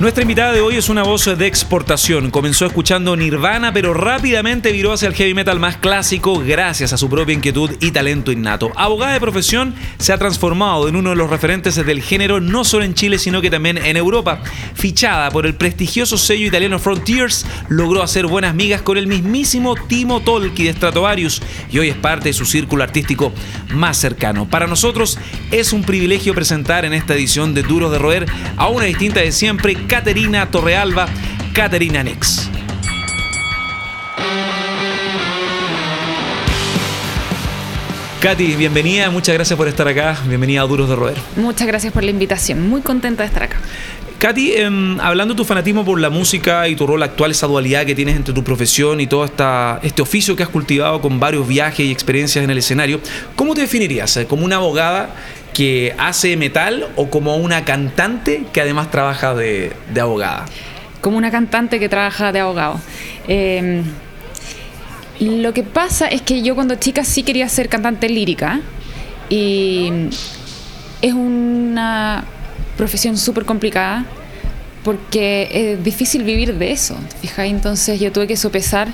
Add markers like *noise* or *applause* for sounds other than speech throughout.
Nuestra invitada de hoy es una voz de exportación. Comenzó escuchando Nirvana, pero rápidamente viró hacia el heavy metal más clásico gracias a su propia inquietud y talento innato. Abogada de profesión, se ha transformado en uno de los referentes del género no solo en Chile, sino que también en Europa. Fichada por el prestigioso sello italiano Frontiers, logró hacer buenas migas con el mismísimo Timo Tolki de Stratovarius y hoy es parte de su círculo artístico más cercano. Para nosotros es un privilegio presentar en esta edición de Duros de Roer a una distinta de siempre, Caterina Torrealba, Caterina Nex. Katy, bienvenida, muchas gracias por estar acá, bienvenida a Duros de Roer. Muchas gracias por la invitación, muy contenta de estar acá. Katy, em, hablando de tu fanatismo por la música y tu rol actual, esa dualidad que tienes entre tu profesión y todo esta, este oficio que has cultivado con varios viajes y experiencias en el escenario, ¿cómo te definirías? ¿Como una abogada que hace metal o como una cantante que además trabaja de, abogada? Como una cantante que trabaja de abogado. Em, lo que pasa es que yo cuando chica sí quería ser cantante lírica y es una profesión súper complicada porque es difícil vivir de eso, ¿te Entonces yo tuve que sopesar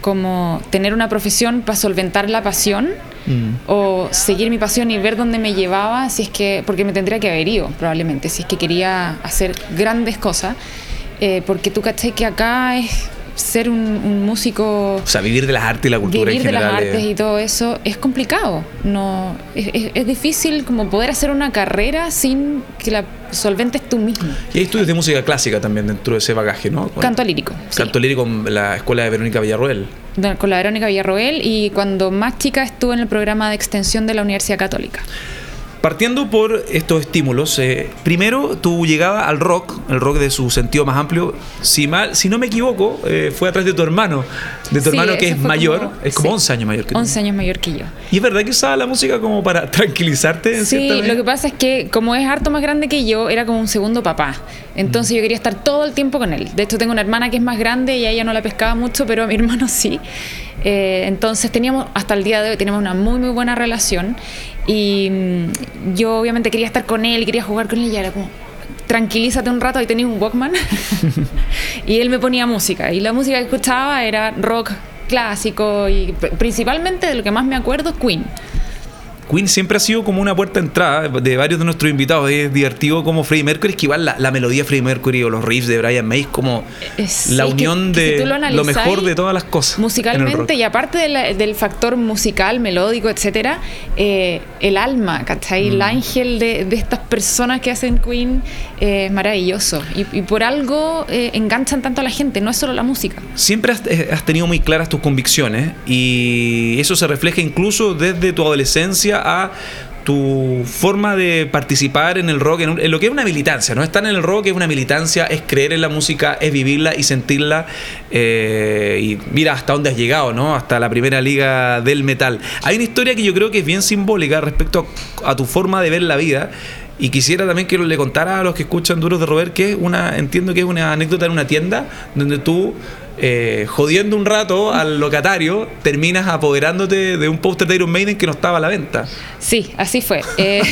como tener una profesión para solventar la pasión mm. o seguir mi pasión y ver dónde me llevaba, si es que, porque me tendría que haber ido probablemente, si es que quería hacer grandes cosas, eh, porque tú caché que acá es ser un, músico... O sea, vivir de las artes y la cultura vivir de las artes y todo eso es complicado. No, es, difícil como poder hacer una carrera sin que la solventes tú mismo. Y hay estudios de música clásica también dentro de ese bagaje, ¿no? Canto lírico. Canto lírico con la escuela de Verónica Villarroel. Con la Verónica Villarroel y cuando más chica estuve en el programa de extensión de la Universidad Católica. Partiendo por estos estímulos, eh, primero tu llegada al rock, el rock de su sentido más amplio, si, mal, si no me equivoco, eh, fue a través de tu hermano, de tu hermano que es mayor, es como 11 años mayor que tú. 11 años mayor que yo. ¿Y es verdad que usaba la música como para *laughs* tranquilizarte? En sí, lo que pasa es que como es harto más grande que yo, era como un segundo papá. Entonces mm. yo quería estar todo el tiempo con él. De hecho tengo una hermana que es más grande y a ella no la pescaba mucho, pero a mi *laughs* hermano sí. Eh, entonces teníamos, hasta el día de hoy, tenemos una muy, muy buena relación y mm, yo obviamente quería estar con él, quería jugar con él y era como, tranquilízate un rato, ahí tenía un Walkman. *laughs* *laughs* y él me ponía música y la música que escuchaba era rock clásico y principalmente de lo que más me acuerdo Queen. Queen siempre ha sido como una puerta de entrada de varios de nuestros invitados. Es divertido como Freddie Mercury, es que igual la, melodía de Freddie Mercury o los riffs de Brian May es como eh, la unión de lo, mejor de todas las cosas. Musicalmente, y aparte del factor musical, melódico, etcétera, eh, el alma, ¿cachai? El mm. ángel de, estas personas que hacen Queen eh, es maravilloso. Y, por algo enganchan tanto a la gente, no es solo la música. Siempre has, has tenido muy claras tus convicciones y eso se refleja incluso desde tu adolescencia a tu forma de participar en el rock, en, lo que es una militancia, no estar en el rock es una militancia, es creer en la música, es vivirla y sentirla. Eh, y mira hasta dónde has llegado, ¿no? Hasta la primera liga del metal. Hay una historia que yo creo que es bien simbólica respecto a, tu forma de ver la vida. Y quisiera también que le contara a los que escuchan Duros de Robert que es una, entiendo que es una anécdota en una tienda donde tú eh, jodiendo un rato al locatario, terminas apoderándote de un póster de Iron Maiden que no estaba a la venta. Sí, así fue. Eh,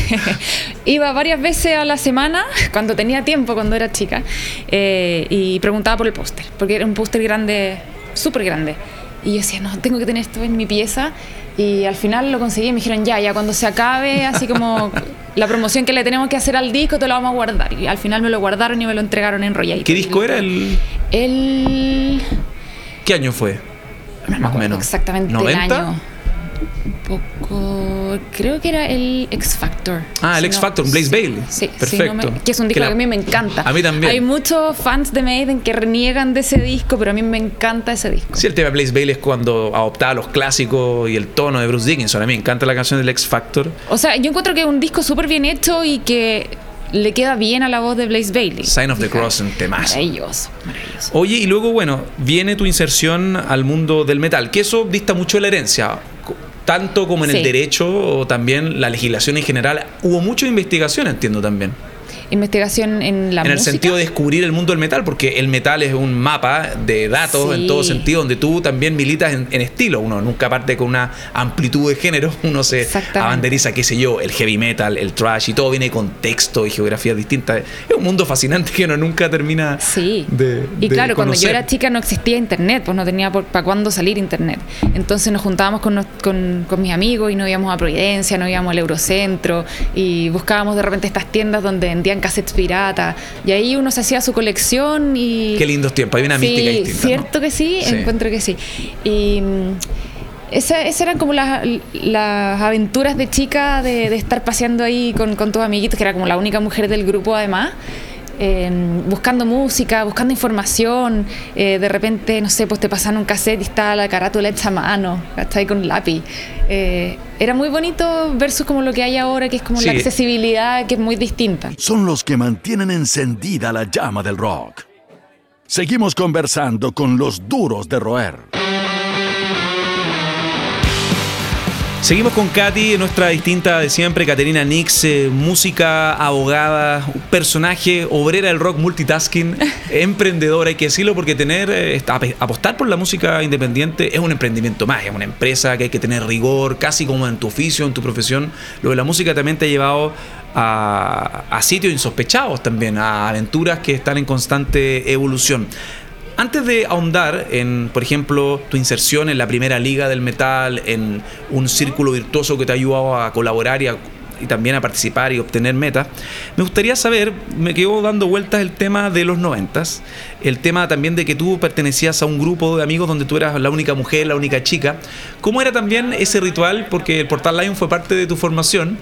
*laughs* iba varias veces a la semana, cuando tenía tiempo, cuando era chica, eh, y preguntaba por el póster, porque era un póster grande, súper grande. Y yo decía, no, tengo que tener esto en mi pieza. Y al final lo conseguí y me dijeron, ya, ya cuando se acabe, así como *laughs* la promoción que le tenemos que hacer al disco, te lo vamos a guardar. Y al final me lo guardaron y me lo entregaron en Royal. ¿Qué disco era el...? El... ¿Qué año fue? Más o menos. Exactamente ¿90? el año un poco. Creo que era el X Factor. Ah, el X Factor, Blaze Bailey. Sí, perfecto. que es un disco que, a mí me encanta. A mí también. Hay muchos fans de Maiden que reniegan de ese disco, pero a mí me encanta ese disco. Sí, el tema de Blaze Bailey es cuando adoptaba los clásicos y el tono de Bruce Dickinson. A mí me encanta la canción del X Factor. O sea, yo encuentro que es un disco súper bien hecho y que le queda bien a la voz de Blaze Bailey. Sign of the Cross en temas. Maravilloso, maravilloso. Oye, y luego, bueno, viene tu inserción al mundo del metal, que eso dista mucho de la herencia tanto como en el derecho o también la legislación en general, hubo mucha investigación, entiendo también. Investigación en la en música. el sentido de descubrir el mundo del metal, porque el metal es un mapa de datos Sí. en todo sentido, donde tú también militas en, en estilo. Uno nunca parte con una amplitud de género, *laughs* uno se abanderiza, qué sé yo, el heavy metal, el trash, y todo viene de contexto y geografías distintas. Es un mundo fascinante que uno nunca termina Sí. de. y de claro, cuando yo era chica no existía internet, pues no tenía para cuándo salir internet. Entonces nos juntábamos con, nos- con, con mis amigos y nos íbamos a Providencia, nos íbamos al Eurocentro y buscábamos de repente estas tiendas donde vendían cassettes piratas. Y ahí uno se hacía su colección y. Qué lindos tiempos, hay una sí, mística distinta. ¿no? Cierto que sí, Sí. encuentro que sí. Y. mm, esa- Esas eran como las, las aventuras de chica de, de estar paseando ahí con, con tus amiguitos, que era como la única mujer del grupo además, eh, buscando música, buscando información. eh, de repente, no sé, pues te pasan un cassette y está la carátula hecha a mano, está ahí con lápiz. Eh, era muy bonito versus como lo que hay ahora, que es como la accesibilidad, que es muy distinta. Son los que mantienen encendida la llama del rock. Seguimos conversando con los duros de roer. Seguimos con Katy, nuestra distinta de siempre, Caterina Nix, eh, música, abogada, personaje, obrera del rock, multitasking, *laughs* emprendedora, hay que decirlo porque tener, eh, apostar por la música independiente es un emprendimiento más, es una empresa que hay que tener rigor, casi como en tu oficio, en tu profesión. Lo de la música también te ha llevado a, a sitios insospechados también, a aventuras que están en constante evolución. Antes de ahondar en, por ejemplo, tu inserción en la primera liga del metal, en un círculo virtuoso que te ha ayudado a colaborar y, a- y también a participar y obtener metas, me gustaría saber, me quedó dando vueltas el tema de los noventas, el tema también de que tú pertenecías a un grupo de amigos donde tú eras la única mujer, la única chica. ¿Cómo era también ese ritual? Porque el Portal Lion fue parte de tu formación.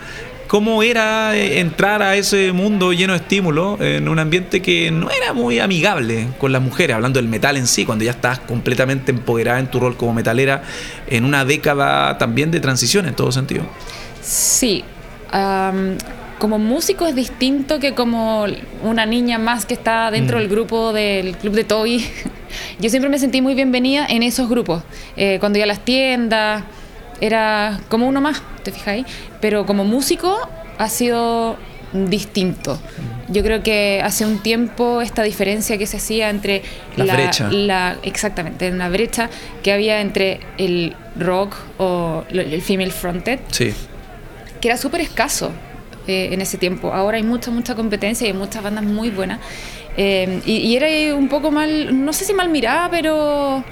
¿Cómo era eh, entrar a ese mundo lleno de estímulos en un ambiente que no era muy amigable con las mujeres, hablando del metal en sí, cuando ya estás completamente empoderada en tu rol como metalera, en una década también de transición en todo sentido? Sí. como músico es distinto que como una niña más que está dentro Mm. del grupo del club de Toby. *laughs* Yo siempre me sentí muy bienvenida en esos grupos. Eh, cuando iba a las tiendas, era como uno más, ¿te fijáis? Pero como músico ha sido distinto. Yo creo que hace un tiempo esta diferencia que se hacía entre La brecha. la- exactamente, una brecha que había entre el rock o el female fronted Sí. que era súper escaso eh, en ese tiempo. Ahora hay mucha, mucha competencia y hay muchas bandas muy buenas. Eh, y, y era un poco mal, no sé si mal mirada, pero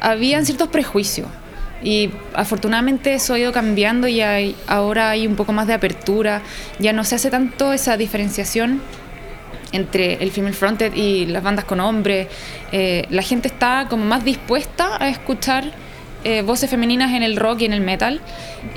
habían ciertos prejuicios. Y afortunadamente eso ha ido cambiando y hay, ahora hay un poco más de apertura. Ya no se hace tanto esa diferenciación entre el female fronted y las bandas con hombres. Eh, la gente está como más dispuesta a escuchar eh, voces femeninas en el rock y en el metal.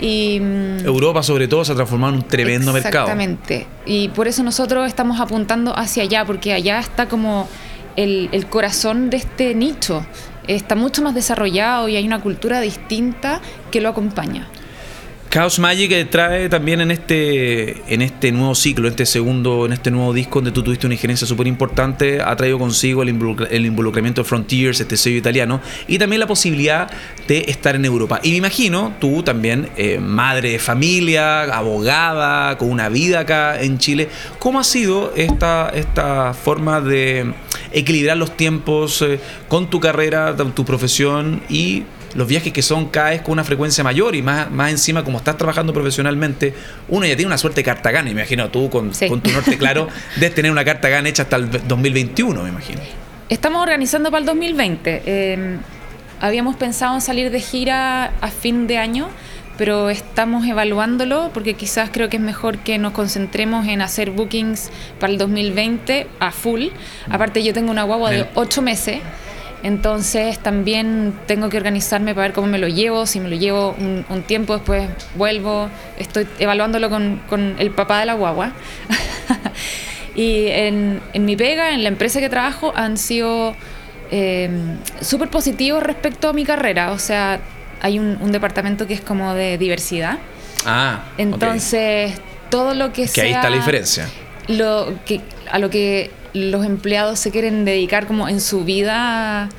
Y, mm, Europa sobre todo se ha transformado en un tremendo mercado. Exactamente. Y por eso nosotros estamos apuntando hacia allá, porque allá está como el, el corazón de este nicho. Está mucho más desarrollado y hay una cultura distinta que lo acompaña. Chaos Magic trae también en este, en este nuevo ciclo, en este segundo, en este nuevo disco donde tú tuviste una injerencia súper importante, ha traído consigo el, involucra- el involucramiento de Frontiers, este sello italiano, y también la posibilidad de estar en Europa. Y me imagino, tú también, eh, madre de familia, abogada, con una vida acá en Chile, ¿cómo ha sido esta, esta forma de equilibrar los tiempos eh, con tu carrera, tu profesión y los viajes que son cada vez con una frecuencia mayor y más, más encima como estás trabajando profesionalmente, uno ya tiene una suerte de carta gana, imagino tú con, Sí. con tu norte claro, *laughs* debes tener una carta gana hecha hasta el 2021, me imagino. Estamos organizando para el 2020. Eh, habíamos pensado en salir de gira a fin de año, pero estamos evaluándolo porque quizás creo que es mejor que nos concentremos en hacer bookings para el 2020 a full. Aparte yo tengo una guagua de. 8 meses. Entonces también tengo que organizarme para ver cómo me lo llevo, si me lo llevo un, un tiempo, después vuelvo, estoy evaluándolo con, con el papá de la guagua. *laughs* y en, en mi pega, en la empresa que trabajo, han sido eh, súper positivos respecto a mi carrera. O sea, hay un, un departamento que es como de diversidad. Ah. Entonces, todo lo que Que ahí sea está la diferencia. Lo que a lo que los empleados se quieren dedicar como en su vida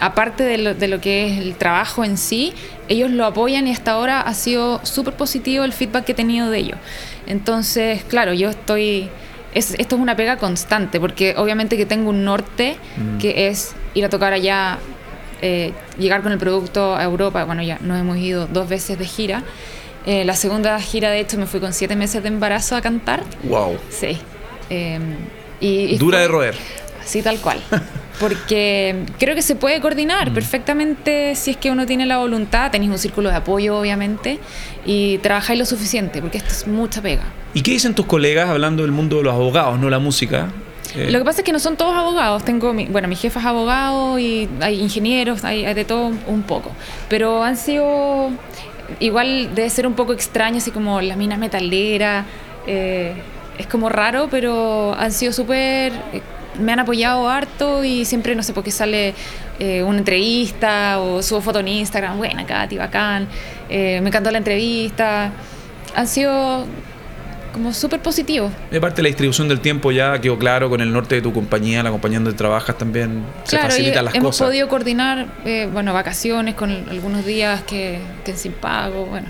aparte de lo, de lo que es el trabajo en sí, ellos lo apoyan y hasta ahora ha sido súper positivo el feedback que he tenido de ellos. Entonces, claro, yo estoy es, esto es una pega constante, porque obviamente que tengo un norte Mm. que es ir a tocar allá, eh, llegar con el producto a Europa. Bueno, ya nos hemos ido dos veces de gira. Eh, la segunda gira, de hecho, me fui con siete meses de embarazo a cantar. Wow. Sí. Eh, y, y Dura fue- de roer. Así tal cual. *laughs* Porque creo que se puede coordinar perfectamente si es que uno tiene la voluntad, tenéis un círculo de apoyo obviamente y trabajáis lo suficiente, porque esto es mucha pega. ¿Y qué dicen tus colegas hablando del mundo de los abogados, no la música? Eh, Lo que pasa es que no son todos abogados. Tengo, mi, bueno, mi jefa es abogado y hay ingenieros, hay, de todo un poco. Pero han sido, igual debe ser un poco extraño, así como las minas metaleras. eh, es como raro, pero han sido súper... eh, Me han apoyado harto y siempre, no sé por qué sale eh, una entrevista o subo foto en Instagram. Buena, Katy, bacán. eh, me encantó la entrevista. Han sido como súper positivos. de parte de la distribución del tiempo ya quedó claro con el norte de tu compañía, la compañía donde trabajas también se Claro, y facilitan las hemos cosas. podido coordinar, eh, bueno, vacaciones con algunos días que, que sin pago, bueno.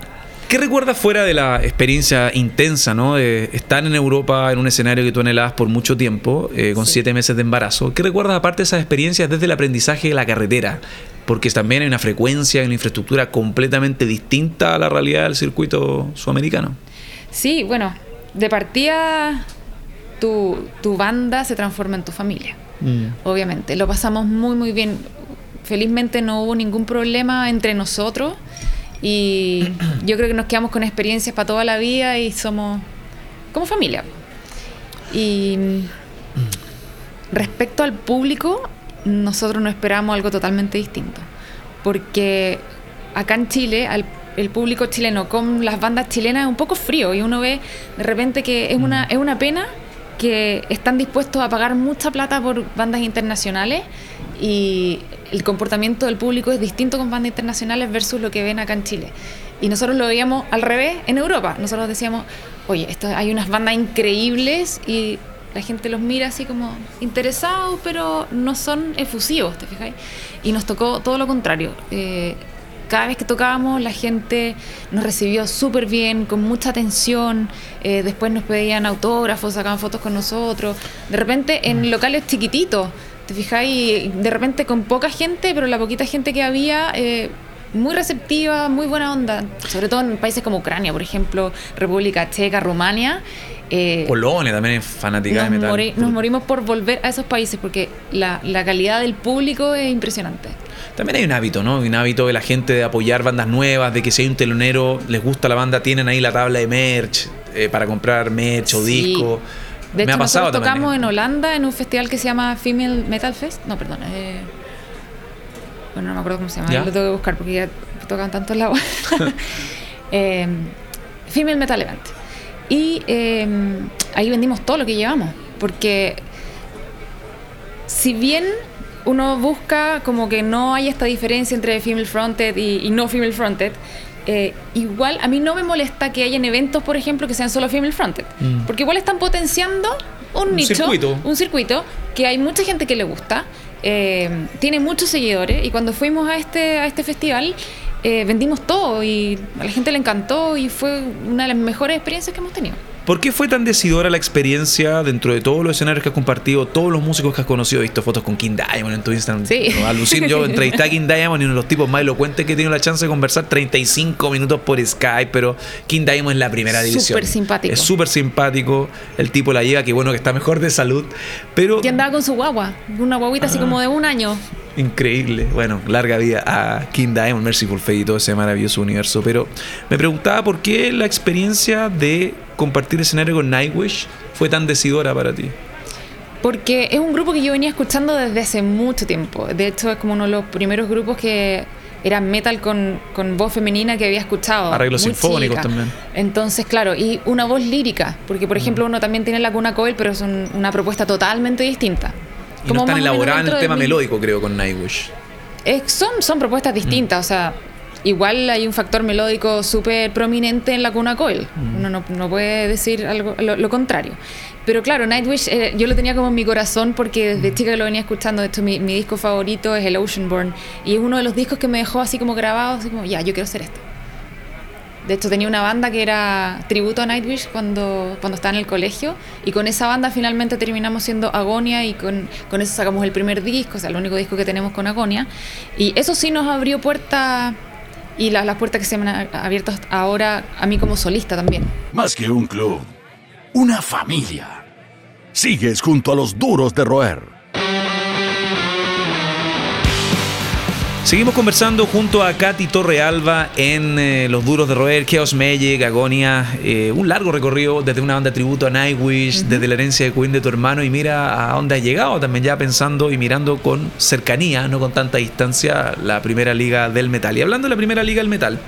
¿Qué recuerdas fuera de la experiencia intensa, ¿no? De estar en Europa en un escenario que tú anhelabas por mucho tiempo, eh, con Sí. siete meses de embarazo? ¿Qué recuerdas aparte de esas experiencias desde el aprendizaje de la carretera? Porque también hay una frecuencia, una infraestructura completamente distinta a la realidad del circuito sudamericano. Sí, bueno, de partida tu, tu banda se transforma en tu familia, obviamente. Lo pasamos muy, muy bien. Felizmente no hubo ningún problema entre nosotros y *clears throat* yo creo que nos quedamos con experiencias para toda la vida y somos como familia. Y respecto al público, nosotros no esperamos algo totalmente distinto. Porque acá en Chile, al- el público chileno con las bandas chilenas es un poco frío y uno ve de repente que es una, es una pena que están dispuestos a pagar mucha plata por bandas internacionales y el comportamiento del público es distinto con bandas internacionales versus lo que ven acá en Chile. Y nosotros lo veíamos al revés en Europa. Nosotros decíamos, oye, esto, hay unas bandas increíbles y la gente los mira así como interesados, pero no son efusivos, ¿te fijáis? Y nos tocó todo lo contrario. Eh, cada vez que tocábamos la gente nos recibió súper bien, con mucha atención, eh, después nos pedían autógrafos, sacaban fotos con nosotros, de repente en locales chiquititos, te fijáis, de repente con poca gente, pero la poquita gente que había... eh, muy receptiva, muy buena onda, sobre todo en países como Ucrania, por ejemplo, República Checa, Rumania. eh, Polonia también es fanática de metal. mori- nos morimos por volver a esos países porque la, la calidad del público es impresionante. También hay un hábito, ¿no? Un hábito de la gente de apoyar bandas nuevas, de que si hay un telonero, les gusta la banda, tienen ahí la tabla de merch eh, para comprar merch o Sí. disco. De Me hecho, ha pasado nosotros también. tocamos en Holanda en un festival que se llama Female Metal Fest. No, perdón. eh, bueno, no me acuerdo cómo se llama. ¿Ya? Lo tengo que buscar porque ya tocan tantos lados. *laughs* Eh, Female Metal Event. Y eh, ahí vendimos todo lo que llevamos. Porque si bien uno busca como que no hay esta diferencia entre female fronted y, y no female fronted, eh, igual a mí no me molesta que hayan eventos, por ejemplo, que sean solo female fronted. Mm. Porque igual están potenciando un, Un nicho, circuito. un circuito que hay mucha gente que le gusta, eh, tiene muchos seguidores y cuando fuimos a este, a este festival eh, vendimos todo y a la gente le encantó y fue una de las mejores experiencias que hemos tenido. ¿Por qué fue tan decidora la experiencia dentro de todos los escenarios que has compartido, todos los músicos que has conocido? He visto fotos con King Diamond en tu Instagram. Sí. No, Alucino, yo entrevisté a King Diamond y uno de los tipos más elocuentes que he tenido la chance de conversar 35 minutos por Skype, pero King Diamond es la primera división. Súper simpático. Es súper simpático, el tipo la llega, que bueno que está mejor de salud, pero Y andaba con su guagua, una guaguita así como de un año. increíble. Bueno, larga vida a King Diamond, Merciful Fate y todo ese maravilloso universo. Pero me preguntaba por qué la experiencia de compartir escenario con Nightwish fue tan decidora para ti. Porque es un grupo que yo venía escuchando desde hace mucho tiempo. De hecho, es como uno de los primeros grupos que era metal con, con voz femenina que había escuchado. Arreglos sinfónicos chica. también. Entonces, claro, y una voz lírica. Porque, por ejemplo, uno también tiene la cuna Coil, pero es un- una propuesta totalmente distinta. Y no Como están más o menos elaborada en el tema mi- melódico, creo, con Nightwish. Son, son propuestas distintas, o sea, igual hay un factor melódico súper prominente en la cuna Coil. Uno no, no puede decir algo lo, lo contrario. Pero claro, Nightwish eh, yo lo tenía como en mi corazón porque desde chica lo venía escuchando. De hecho, mi, mi disco favorito es el Oceanborn y es uno de los discos que me dejó así como grabado, así como, ya, yo quiero hacer esto. De hecho, tenía una banda que era tributo a Nightwish cuando, cuando estaba en el colegio. Y con esa banda finalmente terminamos siendo Agonia y con, con eso sacamos el primer disco, o sea, el único disco que tenemos con Agonia. Y eso sí nos abrió puertas y las, las puertas que se me han abierto ahora a mí como solista también. Más que un club, una familia. Sigues junto a los duros de roer. Seguimos conversando junto a Katy Torrealba en eh, Los Duros de Roer, Chaos Magic, Agonia. Eh, un largo recorrido desde una banda tributo a Nightwish, desde la herencia de Queen de tu hermano. Y mira a dónde has llegado también, ya pensando y mirando con cercanía, no con tanta distancia, la primera liga del metal. Y hablando de la primera liga del metal,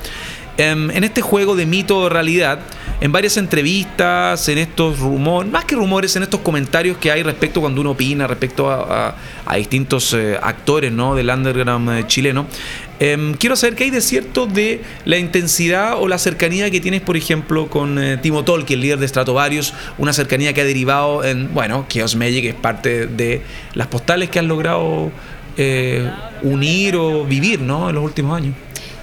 em, en este juego de mito o realidad en varias entrevistas, en estos rumores, más que rumores, en estos comentarios que hay respecto cuando uno opina respecto a, distintos eh, actores ¿no? del underground eh, chileno. Em, quiero saber qué hay de cierto de la intensidad o la cercanía que tienes, por ejemplo, con eh, Timo Tolkien, líder de Stratovarius, una cercanía que ha derivado en, bueno, Chaos Magic es parte de las postales que han logrado unir o vivir ¿no? en los últimos años.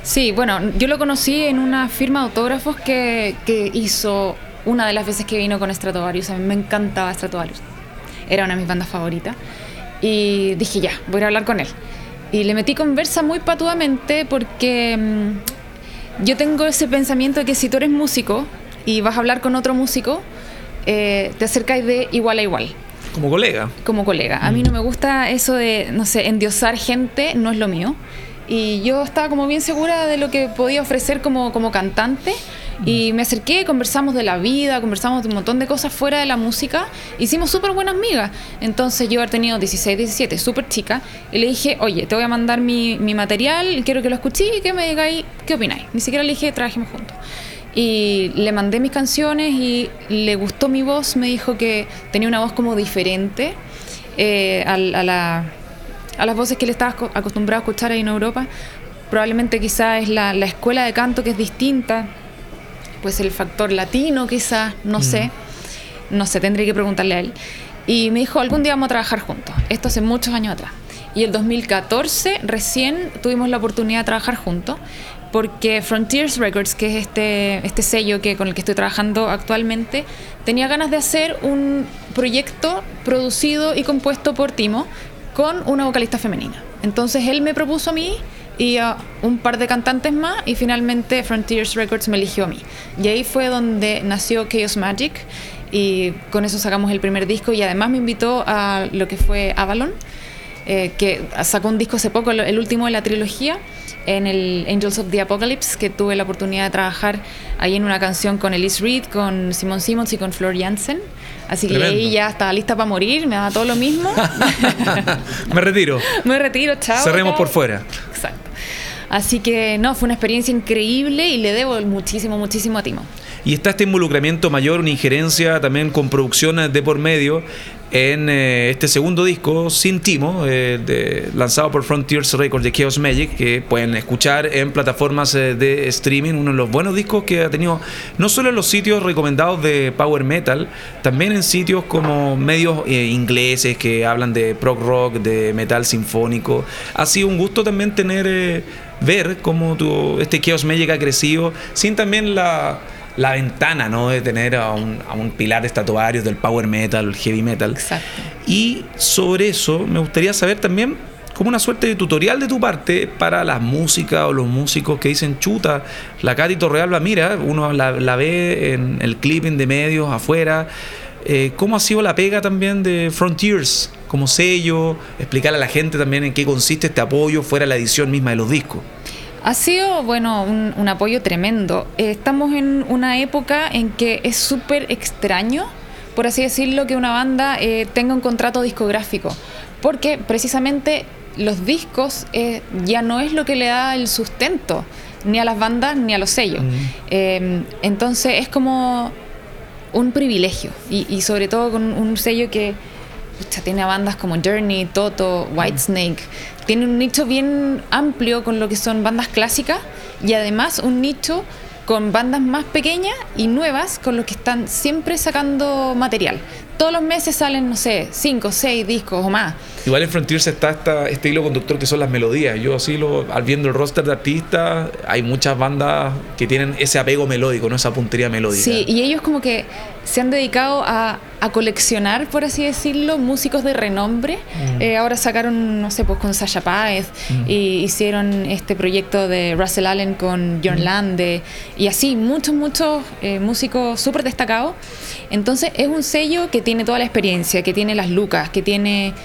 Sí, bueno, yo lo conocí en una firma de autógrafos que, hizo una de las veces que vino con Stratovarius. A mí me encantaba Stratovarius. Era una de mis bandas favoritas. Y dije, ya, voy a hablar con él. Y le metí conversa muy patuamente porque mm, yo tengo ese pensamiento de que si tú eres músico y vas a hablar con otro músico, eh, te acercáis de igual a igual. Como colega. Como colega. A mí no me gusta eso de, no sé, endiosar gente, no es lo mío. Y yo estaba como bien segura de lo que podía ofrecer como, como cantante. Y me acerqué, conversamos de la vida, conversamos de un montón de cosas fuera de la música. Hicimos súper buenas amigas. Entonces yo había tenido 16, 17, súper chica. Y le dije, oye, te voy a mandar mi, mi material, quiero que lo escuché y que me digáis qué opináis. Ni siquiera le dije, trabajemos juntos. Y le mandé mis canciones y le gustó mi voz. Me dijo que tenía una voz como diferente eh, a la a las voces que él estaba acostumbrado a escuchar ahí en Europa. Probablemente quizás es la, escuela de canto que es distinta, pues el factor latino quizás, no mm. sé, no sé, tendría que preguntarle a él. Y me dijo, algún día vamos a trabajar juntos, esto hace muchos años atrás. Y el 2014 recién tuvimos la oportunidad de trabajar juntos porque Frontiers Records, que es este, este sello que, con el que estoy trabajando actualmente, tenía ganas de hacer un proyecto producido y compuesto por Timo, con una vocalista femenina. Entonces él me propuso a mí y a un par de cantantes más y finalmente Frontiers Records me eligió a mí. Y ahí fue donde nació Chaos Magic y con eso sacamos el primer disco y además me invitó a lo que fue Avalon, eh, que sacó un disco hace poco, el último de la trilogía en el Angels of the Apocalypse, que tuve la oportunidad de trabajar ahí en una canción con Elise Reed, con Simon Simmons y con Flor Jansen. Así que ahí ya estaba lista para morir, me daba todo lo mismo. *laughs* *laughs* me retiro. me retiro, chao. Cerremos por fuera. Exacto. Así que no, fue una experiencia increíble y le debo muchísimo, muchísimo a Timo. Y está este involucramiento mayor, una injerencia también con producciones de por medio en eh, este segundo disco, Sin Timo, eh, lanzado por Frontiers Records de Chaos Magic, que pueden escuchar en plataformas eh, de streaming, uno de los buenos discos que ha tenido, no solo en los sitios recomendados de Power Metal, también en sitios como medios ingleses que hablan de prog rock, de metal sinfónico. Ha sido un gusto también tener, ver cómo tu, este Chaos Magic ha crecido, sin también la la ventana, ¿no? De tener a un, a un pilar de estatuarios del power metal, el heavy metal. Exacto. Y sobre eso me gustaría saber también como una suerte de tutorial de tu parte para la música o los músicos que dicen chuta, la Katy Torrealba, mira, uno la, ve en el clipping de medios afuera. Eh, ¿Cómo ha sido la pega también de Frontiers como sello? Explicarle a la gente también en qué consiste este apoyo fuera de la edición misma de los discos. Ha sido, bueno, un, apoyo tremendo. Eh, estamos en una época en que es súper extraño, por así decirlo, que una banda eh, tenga un contrato discográfico, porque precisamente los discos eh, ya no es lo que le da el sustento, ni a las bandas ni a los sellos. Mm. entonces es como un privilegio, y, sobre todo con un sello que tiene bandas como Journey, Toto, Whitesnake, tiene un nicho bien amplio con lo que son bandas clásicas y además un nicho con bandas más pequeñas y nuevas con los que están siempre sacando material. Todos los meses salen, no sé, cinco, seis discos o más. Igual en Frontiers está esta, este hilo conductor que son las melodías. Yo así lo, al viendo el roster de artistas, hay muchas bandas que tienen ese apego melódico, no esa puntería melódica. Sí, y ellos como que se han dedicado a, a coleccionar, por así decirlo, músicos de renombre. Mm. Eh, ahora sacaron, no sé, pues con Sasha Páez, Mm. y hicieron este proyecto de Russell Allen con John Mm. Lande, y así, muchos, muchos eh, músicos súper destacados. Entonces es un sello que tiene toda la experiencia, que tiene las lucas, que tiene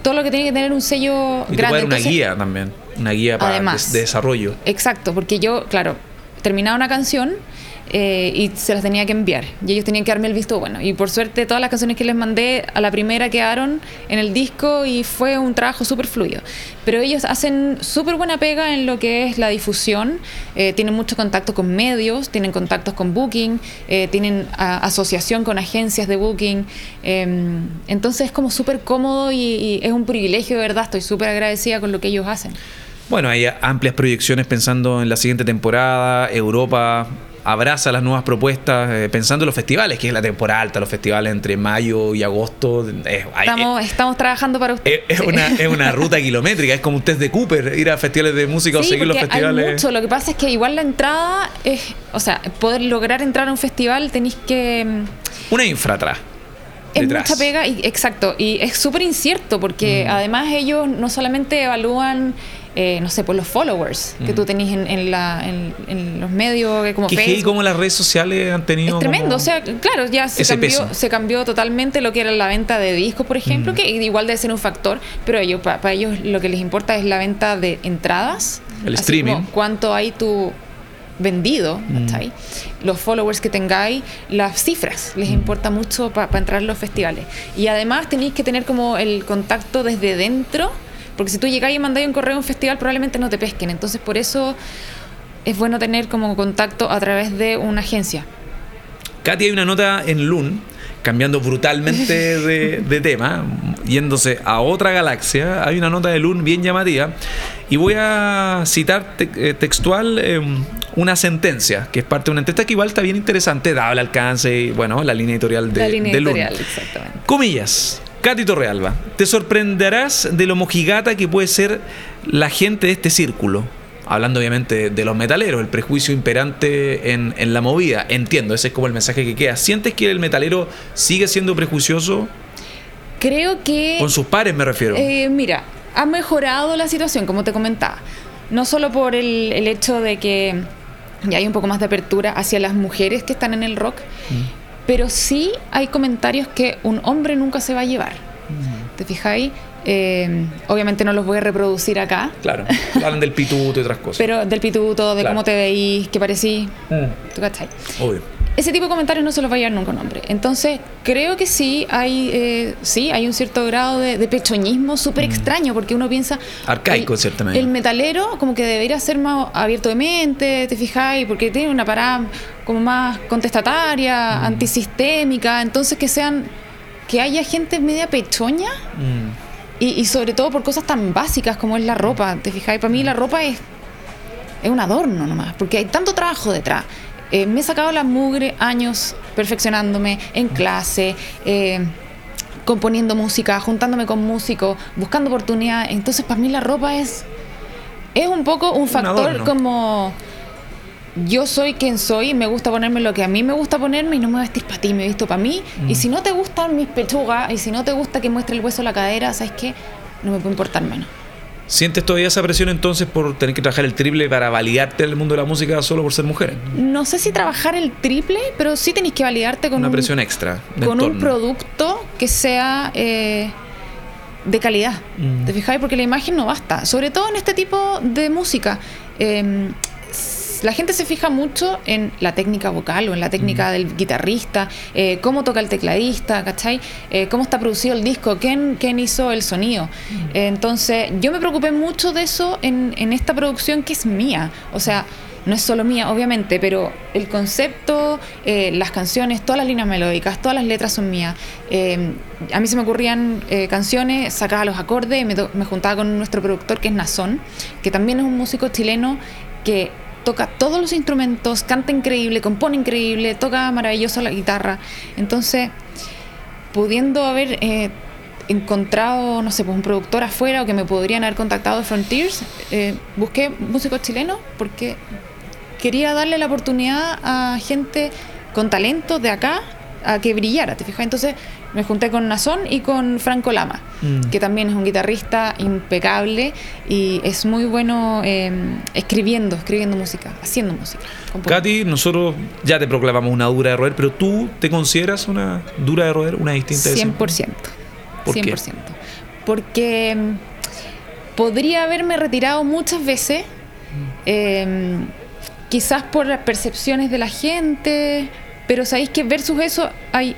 todo lo que tiene que tener un sello Mm. Y te puede dar una Entonces, guía también, una guía para Además. de, de desarrollo. Exacto, porque yo, claro, terminaba una canción eh, y se las tenía que enviar. Y ellos tenían que darme el visto bueno. Y por suerte todas las canciones que les mandé a la primera quedaron en el disco y fue un trabajo súper fluido. Pero ellos hacen súper buena pega en lo que es la difusión. eh, tienen mucho contacto con medios, tienen contactos con Booking, eh, tienen asociación con agencias de Booking. eh, entonces es como súper cómodo y, y es un privilegio, de verdad. Estoy súper agradecida con lo que ellos hacen. Bueno, hay amplias proyecciones pensando en la siguiente temporada. Europa abraza las nuevas propuestas, eh, pensando en los festivales, que es la temporada alta, los festivales entre mayo y agosto. eh, hay- Estamos, estamos trabajando para ustedes. Es, una, *laughs* es una ruta kilométrica, es como un test de Cooper, ir a festivales de música o seguir los festivales. Hay mucho. Lo que pasa es que igual la entrada es, o sea, poder lograr entrar a un festival tenéis que mm, Una infra atrás. es detrás. mucha pega y exacto y es súper incierto porque Mm. además ellos no solamente evalúan eh, no sé por los followers que tú tenés en, en la, en, en los medios que como Mm. Facebook como las redes sociales han tenido. es tremendo, o sea, claro, ya se cambió, peso. se cambió totalmente lo que era la venta de discos, por ejemplo, Mm. que igual debe ser un factor, pero ellos para ellos lo que les importa es la venta de entradas, El así streaming. como cuánto hay tú vendido, Mm. ¿cachai? los followers que tengáis, las cifras, les importa mucho para entrar a los festivales. Y además tenéis que tener como el contacto desde dentro, porque si tú llegáis y mandáis un correo a un festival probablemente no te pesquen, entonces por eso es bueno tener como contacto a través de una agencia. Katy, hay una nota en Loon, cambiando brutalmente *laughs* de, de tema, yéndose a otra galaxia. Hay una nota de Loon bien llamativa. Y voy a citar te- eh, textual eh, una sentencia, que es parte de una entrevista que igual está bien interesante, dado el alcance y, bueno, la línea editorial de, la línea de Loon. editorial, exactamente. Comillas. Katy Torrealba, te sorprenderás de lo mojigata que puede ser la gente de este círculo. Hablando obviamente de los metaleros, el prejuicio imperante en, en la movida. Entiendo, ese es como el mensaje que queda. ¿Sientes que el metalero sigue siendo prejuicioso? Creo que... Con sus pares me refiero. Eh, mira, ha mejorado la situación, como te comentaba. No solo por el, el hecho de que ya hay un poco más de apertura hacia las mujeres que están en el rock, pero sí hay comentarios que un hombre nunca se va a llevar. ¿Te fijáis? Eh, obviamente no los voy a reproducir acá, Claro, hablan del pituto y otras cosas. pero del pituto, de Claro. cómo te veís, que parecís, Mm, ¿tú cachai? obvio. Ese tipo de comentarios no se los va a llevar nunca un hombre. Entonces, creo que sí hay, eh, sí, hay un cierto grado de, de pechoñismo súper extraño, porque uno piensa... Mm. Arcaico, en cierta medida. El metalero como que debería ser más abierto de mente, ¿te fijáis? Porque tiene una parada como más Mm. contestataria, antisistémica, entonces que sean... Que haya gente media pechoña Mm. y, y sobre todo por cosas tan básicas como es la ropa, ¿te fijáis? Para mí la ropa es, es un adorno nomás, porque hay tanto trabajo detrás. Eh, me he sacado la mugre años perfeccionándome en clase, eh, componiendo música, juntándome con músicos, buscando oportunidades. Entonces para mí la ropa es, es un poco un factor como... Yo soy quien soy, me gusta ponerme lo que a mí me gusta ponerme y no me voy a vestir para ti, me visto para mí. Mm. Y si no te gustan mis pechugas y si no te gusta que muestre el hueso la cadera, ¿sabes qué? No me puede importar menos. ¿Sientes todavía esa presión entonces por tener que trabajar el triple para validarte en el mundo de la música solo por ser mujer? No sé si trabajar el triple, pero sí tenéis que validarte con, Una un, presión extra. con un producto que sea eh, de calidad. Mm. ¿Te fijáis? Porque la imagen no basta. Sobre todo en este tipo de música. Eh, la gente se fija mucho en la técnica vocal o en la técnica del guitarrista, eh, cómo toca el tecladista, ¿cachai? Eh, cómo está producido el disco, quién, quién hizo el sonido. Eh, entonces, yo me preocupé mucho de eso en, en esta producción que es mía. O sea, no es solo mía, obviamente, pero el concepto, eh, las canciones, todas las líneas melódicas, todas las letras son mías. Eh, a mí se me ocurrían eh, canciones, sacaba los acordes, me juntaba con nuestro productor que es Nazón, que también es un músico chileno que toca todos los instrumentos, canta increíble, compone increíble, toca maravilloso la guitarra. Entonces, pudiendo haber eh, encontrado, no sé, pues un productor afuera o que me podrían haber contactado de Frontiers, eh, busqué músicos chilenos porque quería darle la oportunidad a gente con talento de acá a que brillara, ¿te fijas? Entonces me junté con Nazón y con Franco Lama, Mm. que también es un guitarrista impecable y es muy bueno eh, escribiendo, escribiendo música, haciendo música. componiendo. Katy, nosotros ya te proclamamos una dura de roer, pero tú te consideras una dura de roer, una distinta de 100%. ¿Por qué? 100%. Porque mm, podría haberme retirado muchas veces, eh, quizás por las percepciones de la gente, pero sabéis que versus eso hay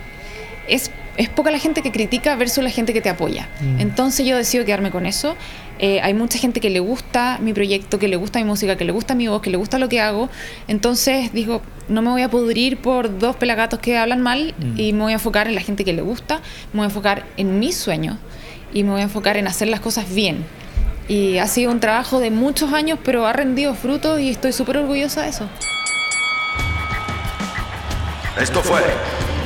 es, es poca la gente que critica versus la gente que te apoya. Mm. Entonces yo decido quedarme con eso. Eh, hay mucha gente que le gusta mi proyecto, que le gusta mi música, que le gusta mi voz, que le gusta lo que hago. Entonces digo, no me voy a pudrir por dos pelagatos que hablan mal Mm. y me voy a enfocar en la gente que le gusta, me voy a enfocar en mis sueños y me voy a enfocar en hacer las cosas bien. Y ha sido un trabajo de muchos años, pero ha rendido frutos y estoy súper orgullosa de eso. Esto fue